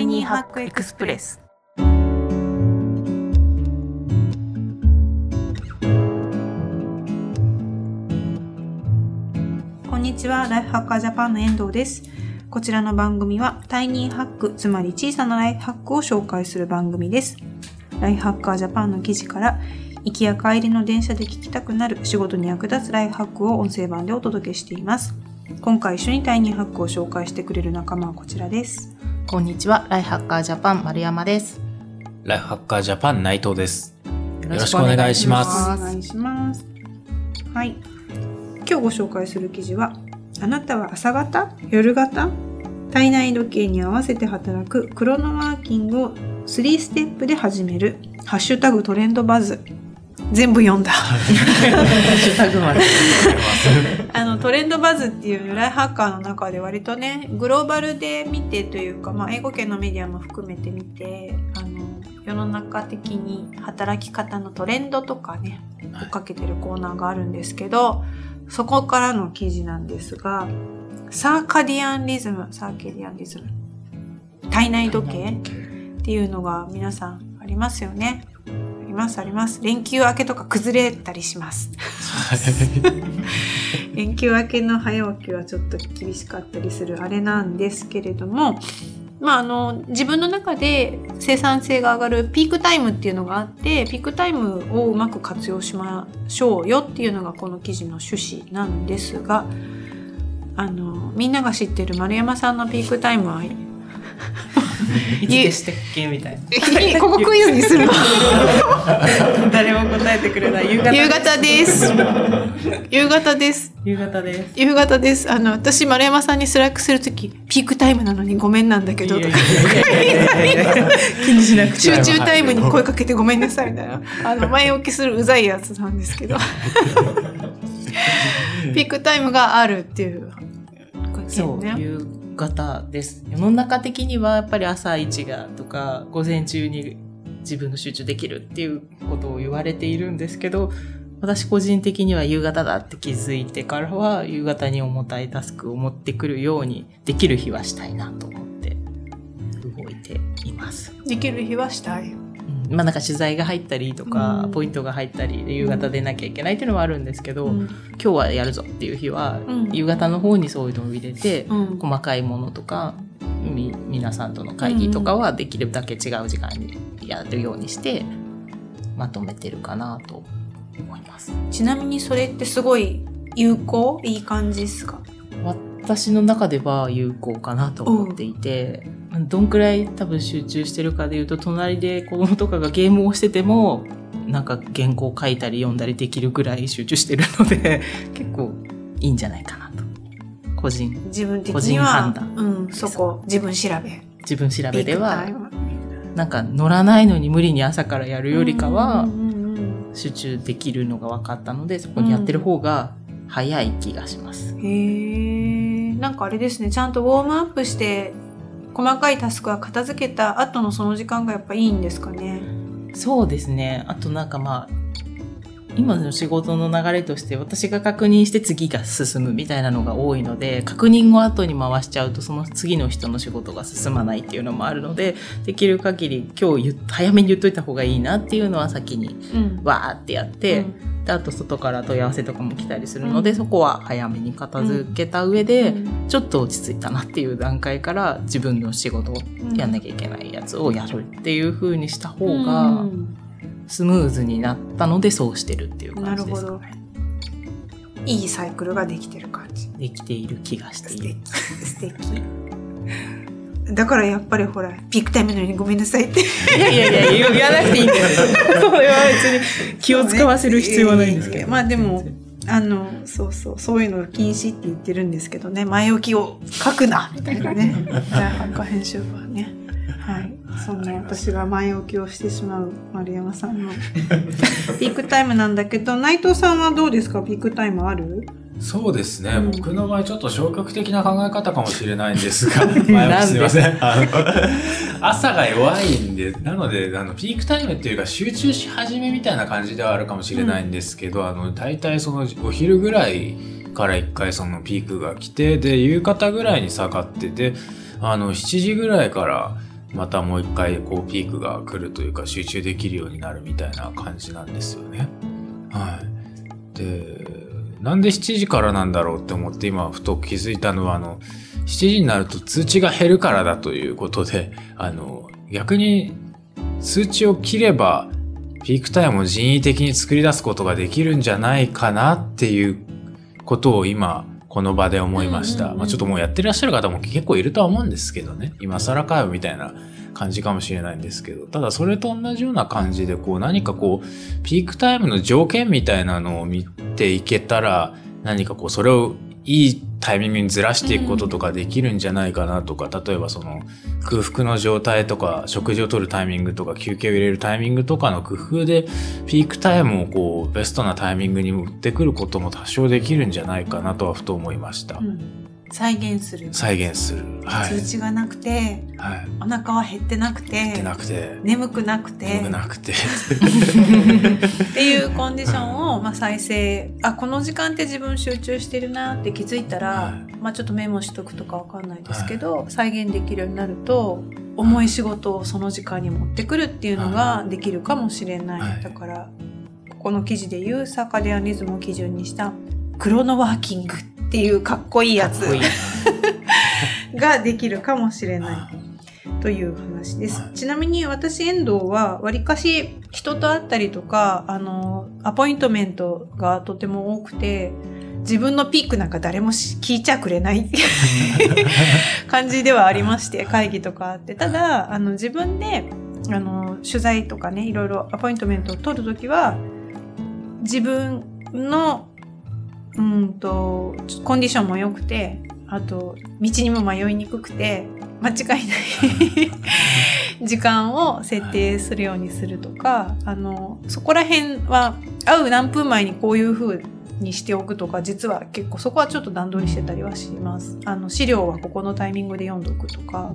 イニーハックエクスプレス。こんにちは。ライフハッカージャパンの遠藤です。こちらの番組はタイニーハックつまり小さなライフハックを紹介する番組です。ライフハッカージャパンの記事から行きや帰りの電車で聞きたくなる仕事に役立つライフハックを音声版でお届けしています。今回一緒にタイニーハックを紹介してくれる仲間はこちらです。こんにちは、ライフハッカージャパン丸山です。ライフハッカージャパン内藤です。よろしくお願いしますお願いします。はい。今日ご紹介する記事は、あなたは朝型夜型体内時計に合わせて働くクロノワーキングを3ステップで始める。ハッシュタグトレンドバズ。全部読んだ。ハッシュタグまで。あのトレンドバズっていうライフハッカーの中で割とねグローバルで見てというか、まあ、英語圏のメディアも含めて見てあの世の中的に働き方のトレンドとかね追っかけてるコーナーがあるんですけどそこからの記事なんですがサーカディアンリズムサーケディアンリズム体内時計っていうのが皆さんありますよね。ありますあります。連休明けとか崩れたりします 連休明けの早起きはちょっと厳しかったりするあれなんですけれども、まあ、あの自分の中で生産性が上がるピークタイムっていうのがあってピークタイムをうまく活用しましょうよっていうのがこの記事の趣旨なんですがあのみんなが知ってる丸山さんのピークタイムは いつでしたっけ？みたいな。ここクイズにする。の 誰も答えてくれない。夕夕方です。夕方です。夕方です。夕方です。あの私丸山さんにスラックするときピークタイムなのにごめんなんだけど。とか気にしなくて。集中タイムに声かけてごめんなさい。みたいなあの前置きするうざいやつなんですけど。ピークタイムがあるっていうそう、ね夕方です。世の中的にはやっぱり朝一がとか、午前中に自分の集中できるっていうことを言われているんですけど、私個人的には夕方だって気づいてからは、夕方に重たいタスクを持ってくるようにできる日はしたいなと思って動いています。できる日はしたいまあなんか取材が入ったりとか、うん。ポイントが入ったりで夕方出なきゃいけないっていうのはあるんですけど、うん。今日はやるぞっていう日は、うん。夕方の方にそういうのを入れて、うん。細かいものとかみ皆さんとの会議とかはできるだけ違う時間にやるようにしてまとめてるかなと思います。ちなみにそれってすごい有効？いい感じですか？私の中では有効かなと思っていて、どんくらい多分集中してるかでいうと隣で子供とかがゲームをしててもなんか原稿書いたり読んだりできるぐらい集中してるので 結構いいんじゃないかなと。個人自分的個人には判断。うん、そこ自分調べ。自分調べではなんか乗らないのに無理に朝からやるよりかはうんうんうんうん。集中できるのが分かったのでそこにやってる方が早い気がします。へえなんかあれですねちゃんとウォームアップして細かいタスクは片付けた後のその時間がやっぱいいんですかね。そうですね。あとなんかまあ、今の仕事の流れとして私が確認して次が進むみたいなのが多いので、確認を後に回しちゃうとその次の人の仕事が進まないっていうのもあるので、できる限り今日早めに言っといた方がいいなっていうのは先にうん。わーってやって、うんであと外から問い合わせとかも来たりするので、うん。そこは早めに片付けた上で、うんちょっと落ち着いたなっていう段階から自分の仕事をやんなきゃいけないやつをやるっていう風にした方が、うん。スムーズになったのでそうしてるっていう感じですかね。いいサイクルができてる感じ。できている気がして素いる。敵。素敵だからやっぱりほらピークタイムのようにごめんなさいって。いやいやいや、言わなくていいんですよ。それは別に気を使わせる必要はないんですけど。まあでもあのそうそうそういうの禁止って言ってるんですけどね。前置きを書くなみたいなね。ハッカー編集部はねはい。そんな私が前置きをしてしまう丸山さんの。ピークタイムなんだけど内藤さんはどうですか？ピークタイムある？そうですね、うん。僕の場合ちょっと消極的な考え方かもしれないんですが、すいません。朝が弱いんで、なので、あの、ピークタイムっていうか集中し始めみたいな感じではあるかもしれないんですけど、あの、大体そのお昼ぐらいから一回そのピークが来て、で、夕方ぐらいに下がってて、あの、7時ぐらいから、またもう一回こうピークが来るというか集中できるようになるみたいな感じなんですよね。はい。で、なんで7時からなんだろうって思って今ふと気づいたのはあの、7時になると通知が減るからだということで、あの、逆に通知を切ればピークタイムを人為的に作り出すことができるんじゃないかなっていうことを今この場で思いました。まあちょっともうやってらっしゃる方も結構いるとは思うんですけどね。今更かよみたいな感じかもしれないんですけど。ただそれと同じような感じでこう何かこうピークタイムの条件みたいなのを見ていけたら何かこうそれをいいタイミングにずらしていくこととかできるんじゃないかなとか、例えばその空腹の状態とか食事を取るタイミングとか休憩を入れるタイミングとかの工夫でピークタイムをこうベストなタイミングに持ってくることも多少できるんじゃないかなとはふと思いました。うん再現する。再現する。はい。通知がなくて、はい。お腹は減ってなくて、ってなくて、眠くなくて、眠くなくて。っていうコンディションを、まあ、再生あこの時間って自分集中してるなって気づいたら、はいまあ、ちょっとメモしとくとかわかんないですけど、再現できるようになると重い仕事をその時間に持ってくるっていうのができるかもしれない、はいだからここの記事でいうサーカディアンリズムを基準にしたクロノワーキングっていうかっこいいやつ ができるかもしれない。という話です。はいちなみに私、遠藤は、わりかし人と会ったりとか、あの、アポイントメントがとても多くて、自分のピークなんか誰もし聞いちゃくれない 感じではありまして、会議とかあって。ただ、あの、自分で、あの、取材とかね、いろいろアポイントメントを取るときは、自分の、うんと、コンディションも良くて、あと、道にも迷いにくくて、間違いない時間を設定するようにするとか、あの、そこら辺は、会う何分前にこういう風にしておくとか、実は結構そこはちょっと段取りしてたりはします。あの、資料はここのタイミングで読んどくとか、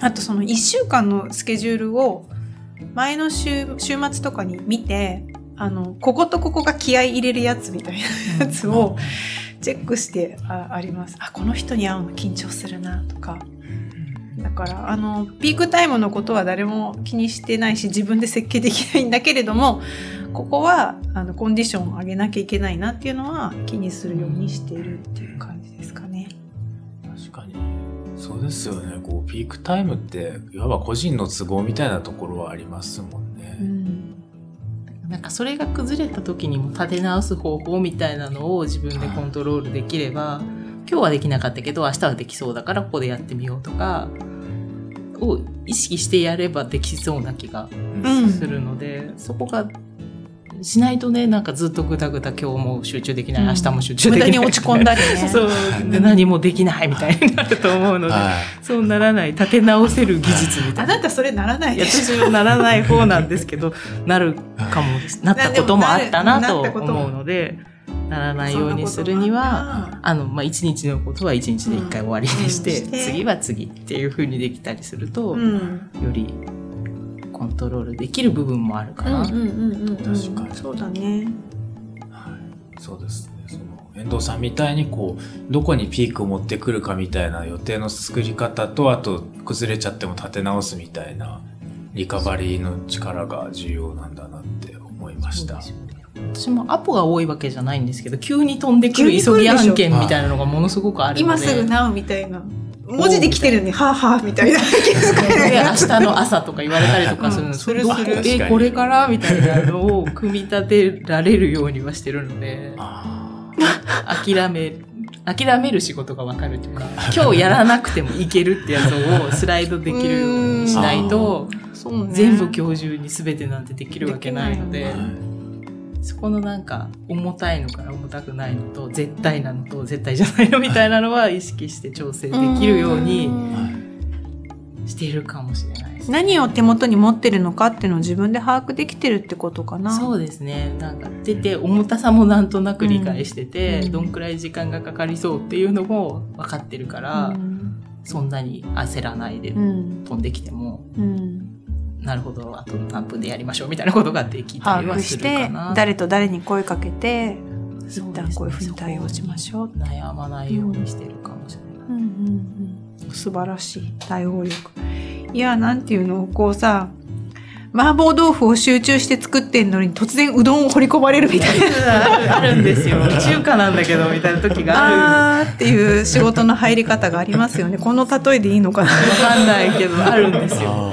あとその1週間のスケジュールを前の週、週末とかに見て、あの、こことここが気合い入れるやつみたいなやつをチェックしてああります。あ、この人に会うの緊張するなとか。だから、あの、ピークタイムのことは誰も気にしてないし、自分で設計できないんだけれども、ここは、あの、コンディションを上げなきゃいけないなっていうのは気にするようにしているっていう感じですかね。確かに。そうですよね。こう、ピークタイムって、いわば個人の都合みたいなところはありますもんね。うん。なんかそれが崩れた時にも立て直す方法みたいなのを自分でコントロールできれば今日はできなかったけど明日はできそうだからここでやってみようとかを意識してやればできそうな気がうん。するので、そこがしないとねなんかずっとぐだぐだ今日も集中できない、うん。明日も集中無できない。駄に落ち込んだりね。そう。で何もできないみたいになると思うので、はそうならない立て直せる技術みたいな。あなたそれならない。私はならない方なんですけどなるかもなったこともあったなと思うのでならないようにするにはあの、まあ、一日のことは一日で一回終わりにして,、うん。して。次は次っていう風にできたりすると、うん。よりコントロールできる部分もあるかな。うんうんうんうんうん。確かに。そうだね。はい。そうですね。その、遠藤さんみたいに、こう、どこにピークを持ってくるかみたいな予定の作り方と、あと、崩れちゃっても立て直すみたいな、リカバリーの力が重要なんだなって思いました。私もアポが多いわけじゃないん。ですけど急に飛ん。でくる急ぎ案件みたいなのがものすごくあるので今すぐなうみたいな。文字で来てるのに、はあはあみたいな。で 明日の朝とか言われたりとかする。の、うんそれする。するえこれから？みたいなのを組み立てられるようにはしてるので。あ諦め諦める仕事がわかるというか。今日やらなくてもいけるってやつをスライドできるようにしないとそうね。全部今日中に全てなんてできるわけないのーではいそこのなんか重たいのから重たくないのと絶対なのと絶対じゃないのみたいなのは意識して調整できるようにしているかもしれないです。何を手元に持ってるのかっていうのを自分で把握できてるってことかな。そうですね。なんか出て重たさもなんとなく理解してて、うんどんくらい時間がかかりそうっていうのも分かってるから、うんそんなに焦らないでうん飛んできても、うんなるほど、あと何分でやりましょうみたいなことができたりはするしてかな。誰と誰に声かけて一旦こういうふうに対応しましょう。悩まないようにしてるかもしれない。うんうんうん素晴らしい対応力。いや、なんていうの、こうさ、麻婆豆腐を集中して作ってんのに突然うどんを掘り込まれるみたいな。あるんですよ。中華なんだけど、みたいな時がある。あーっていう仕事の入り方がありますよね。この例えでいいのかな。わかんないけど、あるんですよ。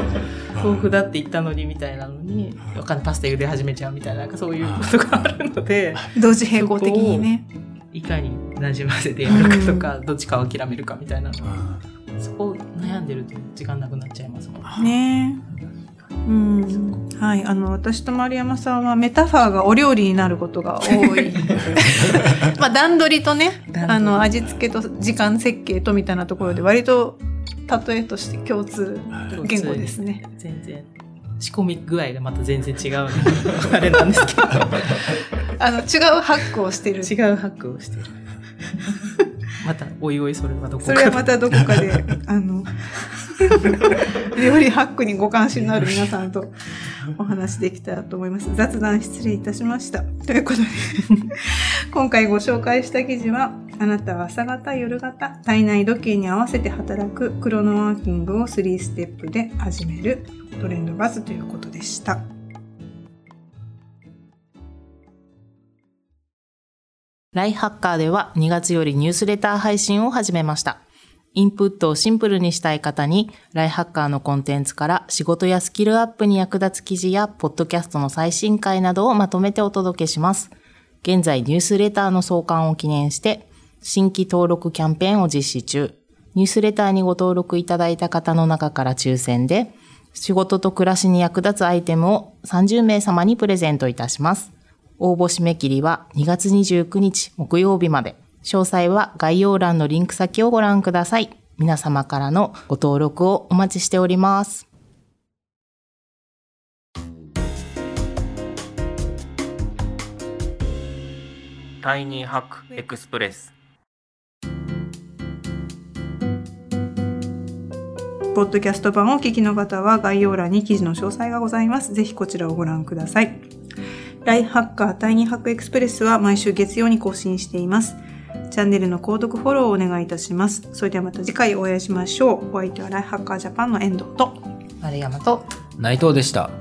あ豆腐だって言ったのにみたいなのに、わかんない、パスタ茹で始めちゃうみたいな、なんかそういうことがあるので、同時並行的にね。いかに馴染ませてやるかとか、どっちかを諦めるかみたいなの。そこ悩んでると時間なくなっちゃいますもん。ねうん。はい。あの、私と丸山さんはメタファーがお料理になることが多い。まあ、段取りとね、あの、味付けと時間設計とみたいなところで割と例えとして共通言語ですね。全然。仕込み具合がまた全然違う、あれなんですけど。あの、違うハックをしてる。違うハックをしてる。また、おいおいそれはどこかそれはまたどこかで、あの、料理ハックにご関心のある皆さんとお話できたらと思います。雑談失礼いたしました。ということで、今回ご紹介した記事は、あなたは朝方、夜型、体内時計に合わせて働くクロノワーキングを3ステップで始めるトレンドバズということでした。ライハッカーでは2月よりニュースレター配信を始めました。インプットをシンプルにしたい方に、ライハッカーのコンテンツから仕事やスキルアップに役立つ記事や、ポッドキャストの最新回などをまとめてお届けします。現在、ニュースレターの創刊を記念して、新規登録キャンペーンを実施中。ニュースレターにご登録いただいた方の中から抽選で、仕事と暮らしに役立つアイテムを30名様にプレゼントいたします。応募締め切りは2月29日木曜日まで。詳細は概要欄のリンク先をご覧ください。皆様からのご登録をお待ちしております。タイニーハックエクスプレスポッドキャスト版をお聞きの方は概要欄に記事の詳細がございます。ぜひこちらをご覧ください。ライフハッカータイニーハックエクスプレスは毎週月曜に更新しています。チャンネルの購読フォローをお願いいたします。それではまた次回お会いしましょう。お相手はライフハッカージャパンの遠藤と丸山と内藤でした。